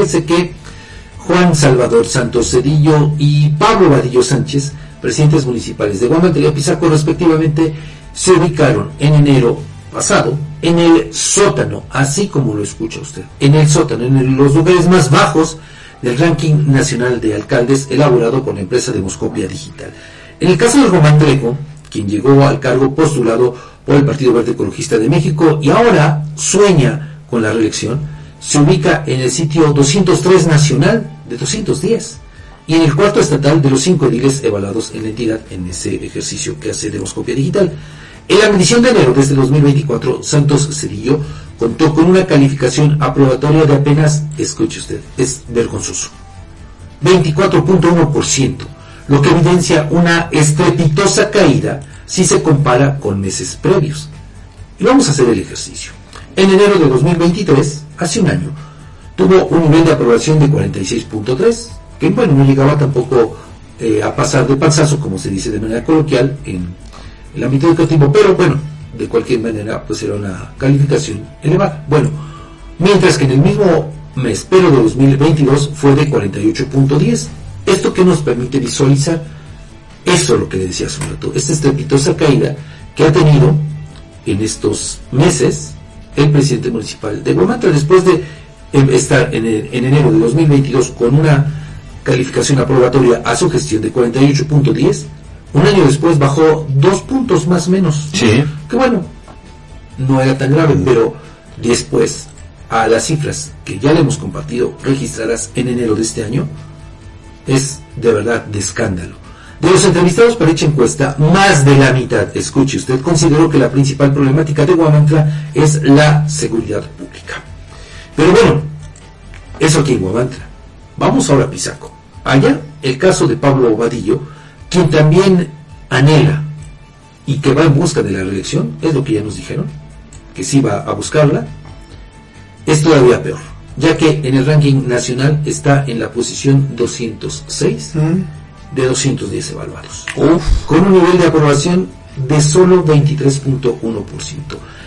Fíjense que Juan Salvador Santos Cedillo y Pablo Vadillo Sánchez, presidentes municipales de Guamantla y Pisaco respectivamente, se ubicaron en enero pasado en el sótano, así como lo escucha usted, en el sótano, en los lugares más bajos del ranking nacional de alcaldes elaborado por la empresa Demoscopia Digital. En el caso de Román Trejo, quien llegó al cargo postulado por el Partido Verde Ecologista de México y ahora sueña con la reelección, se ubica en el sitio 203 nacional de 210 y en el cuarto estatal de los cinco ediles evaluados en la entidad en ese ejercicio que hace Demoscopia Digital. En la medición de enero desde 2024, Santos Cedillo contó con una calificación aprobatoria de apenas, escuche usted, es vergonzoso, 24.1%, lo que evidencia una estrepitosa caída si se compara con meses previos. Y vamos a hacer el ejercicio. En enero de 2023, hace un año, tuvo un nivel de aprobación de 46.3, que bueno, no llegaba tampoco eh, a pasar de panzazo, como se dice de manera coloquial, en el ámbito educativo, pero bueno, de cualquier manera, pues era una calificación elevada. Bueno, mientras que en el mismo mes, pero de 2022, fue de 48.10. Esto que nos permite visualizar, esto es lo que decía hace un rato, esta estrepitosa caída que ha tenido en estos meses el presidente municipal de Guamantla, después de estar en, en enero de 2022 con una calificación aprobatoria a su gestión de 48.10, un año después bajó dos puntos más menos. Sí. Que bueno, no era tan grave, pero después a las cifras que ya le hemos compartido registradas en enero de este año, es de verdad de escándalo. De los entrevistados para dicha encuesta, más de la mitad, escuche usted, consideró que la principal problemática de Guamantla es la seguridad pública. Pero bueno, eso aquí en Guamantla. Vamos ahora a Pisaco. Allá, el caso de Pablo Obadillo, quien también anhela y que va en busca de la reelección, es lo que ya nos dijeron, que sí va a buscarla, es todavía peor, ya que en el ranking nacional está en la posición 206 de 210 evaluados, con un nivel de aprobación de solo 23.1%.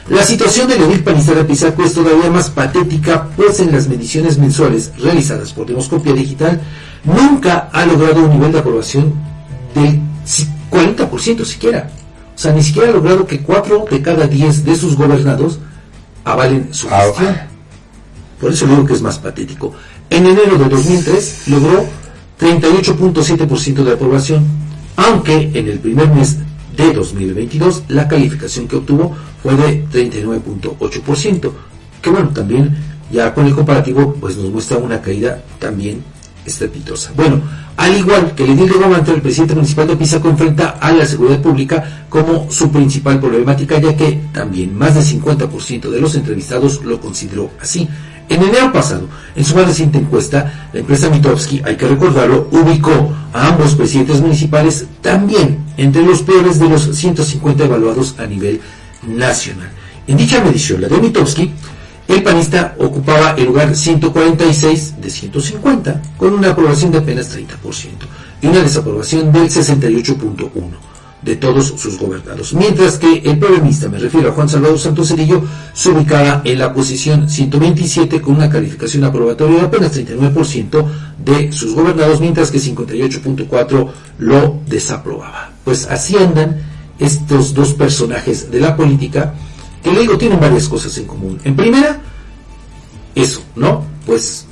La situación del edil panista de Pisaco es todavía más patética, pues en las mediciones mensuales realizadas por Demoscopia Digital nunca ha logrado un nivel de aprobación del 40% siquiera. O sea, ni siquiera ha logrado que 4 de cada 10 de sus gobernados avalen su Ah, gestión. Por eso digo que es más patético. En enero de 2003 logró 38.7% de aprobación, aunque en el primer mes de 2022 la calificación que obtuvo fue de 39.8%, que bueno, también ya con el comparativo pues nos muestra una caída también estrepitosa. Bueno, al igual que el edil de el presidente municipal de Pisaco enfrenta a la seguridad pública como su principal problemática, ya que también más del 50% de los entrevistados lo consideró así. En enero pasado, en su más reciente encuesta, la empresa Mitowski, hay que recordarlo, ubicó a ambos presidentes municipales también entre los peores de los 150 evaluados a nivel nacional. En dicha medición, la de Mitowski, el panista ocupaba el lugar 146 de 150, con una aprobación de apenas 30% y una desaprobación del 68.1% de todos sus gobernados. Mientras que el problemista, me refiero a Juan Salvador Santos Cedillo, se ubicaba en la posición 127 con una calificación aprobatoria de apenas 39% de sus gobernados, mientras que 58.4 lo desaprobaba. Pues así andan estos dos personajes de la política que le digo tienen varias cosas en común. En primera, eso, ¿no? Pues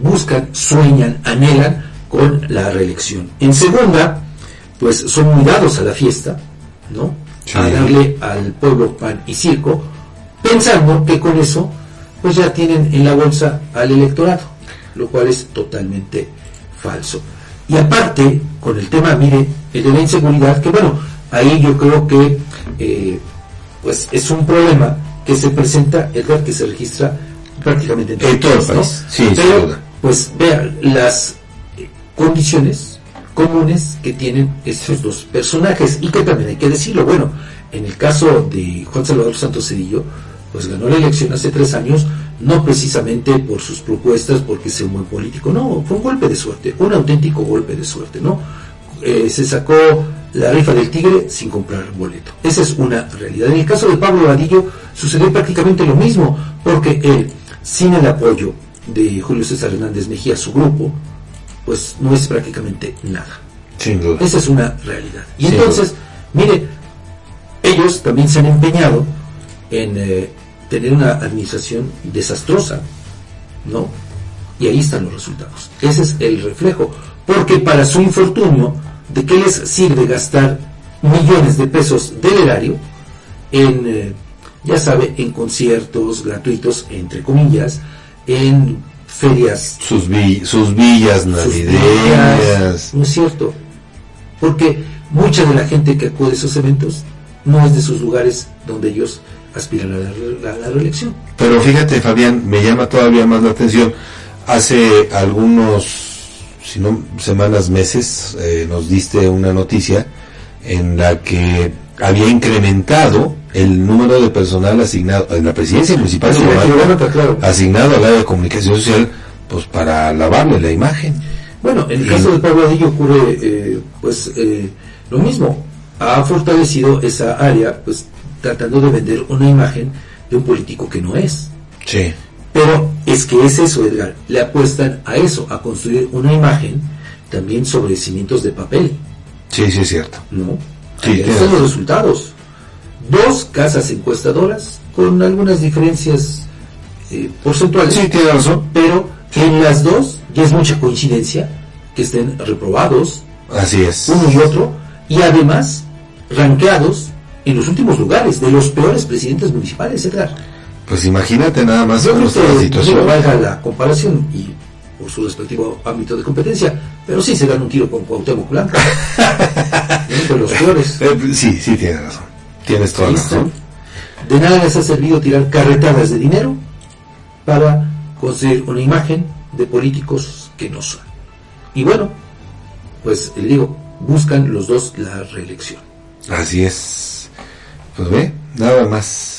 buscan, sueñan, anhelan con la reelección. En segunda, pues son muy dados a la fiesta, ¿no? Sí. A darle al pueblo pan y circo, pensando que con eso, pues ya tienen en la bolsa al electorado, lo cual es totalmente falso. Y aparte, con el tema, mire, el de la inseguridad, que bueno, ahí yo creo que eh, pues es un problema que se presenta, Edgar, que se registra prácticamente En todo el ¿no? país, sí, sin Pero, pues vean las condiciones comunes que tienen estos dos personajes y que también hay que decirlo, bueno, en el caso de Juan Salvador Santos Cedillo, pues ganó la elección hace tres años, no precisamente por sus propuestas, porque sea un buen político, no, fue un golpe de suerte, un auténtico golpe de suerte, ¿no? Eh, se sacó la rifa del tigre sin comprar boleto. Esa es una realidad. En el caso de Pablo Vadillo sucedió prácticamente lo mismo, porque él, sin el apoyo de Julio César Hernández Mejía, su grupo, pues no es prácticamente nada. Sin duda. Esa es una realidad. Y Sin entonces, mire, ellos también se han empeñado en eh, tener una administración desastrosa, ¿no? Y ahí están los resultados. Ese es el reflejo. Porque para su infortunio, ¿de qué les sirve gastar millones de pesos del erario en, eh, ya sabe, en conciertos gratuitos, entre comillas, en ferias Sus, vi- sus villas navideñas. No es cierto. Porque mucha de la gente que acude a esos eventos no es de sus lugares donde ellos aspiran a la, re- a la reelección. Pero fíjate, Fabián, me llama todavía más la atención. Hace algunos, si no semanas, meses, eh, nos diste una noticia en la que había incrementado el número de personal asignado en la presidencia municipal Sí, claro. asignado al área de comunicación social, pues para lavarle la imagen. Bueno, en el Y- caso de Pablo Adillo ocurre eh, pues eh, lo mismo. Ha fortalecido esa área pues tratando de vender una imagen de un político que no es. Sí. Pero es que es eso, Edgar. Le apuestan a eso, a construir una imagen también sobre cimientos de papel. Sí, sí es cierto. No. Sí, Ahí están los resultados. Dos casas encuestadoras con algunas diferencias eh, porcentuales. Sí, tiene razón. Pero en las dos ya es mucha coincidencia que estén reprobados Así es. uno y otro y además ranqueados en los últimos lugares de los peores presidentes municipales, Edgar. Pues imagínate nada más Yo creo que situación. valga la comparación y por su respectivo ámbito de competencia, pero sí se dan un tiro con Cuauhtémoc Blanco. De los peores. Eh, sí, sí, tienes razón. Tienes toda la razón. De nada les ha servido tirar carretadas de dinero para construir una imagen de políticos que no son. Y bueno, pues le digo, buscan los dos la reelección. Así es. Pues ve, nada más.